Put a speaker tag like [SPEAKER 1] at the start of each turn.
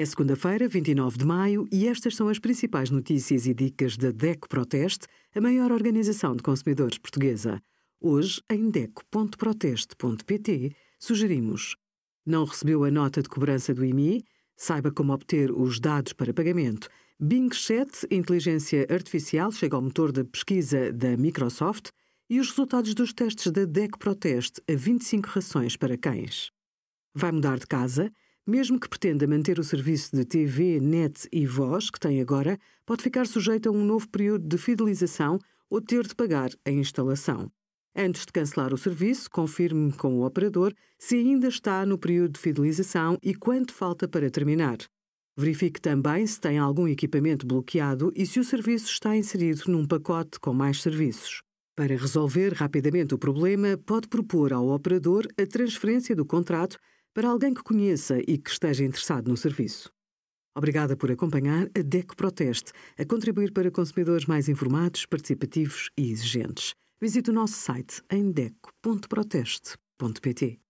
[SPEAKER 1] É segunda-feira, 29 de maio, e estas são as principais notícias e dicas da DECO Proteste, a maior organização de consumidores portuguesa. Hoje, em DECO.proteste.pt, sugerimos: Não recebeu a nota de cobrança do IMI? Saiba como obter os dados para pagamento. Bing Chat, inteligência artificial, chega ao motor de pesquisa da Microsoft e os resultados dos testes da DECO Proteste a 25 rações para cães. Vai mudar de casa? Mesmo que pretenda manter o serviço de TV, net e voz que tem agora, pode ficar sujeito a um novo período de fidelização ou ter de pagar a instalação. Antes de cancelar o serviço, confirme com o operador se ainda está no período de fidelização e quanto falta para terminar. Verifique também se tem algum equipamento bloqueado e se o serviço está inserido num pacote com mais serviços. Para resolver rapidamente o problema, pode propor ao operador a transferência do contrato para alguém que conheça e que esteja interessado no serviço. Obrigada por acompanhar a DECO Proteste, a contribuir para consumidores mais informados, participativos e exigentes. Visite o nosso site em deco.proteste.pt.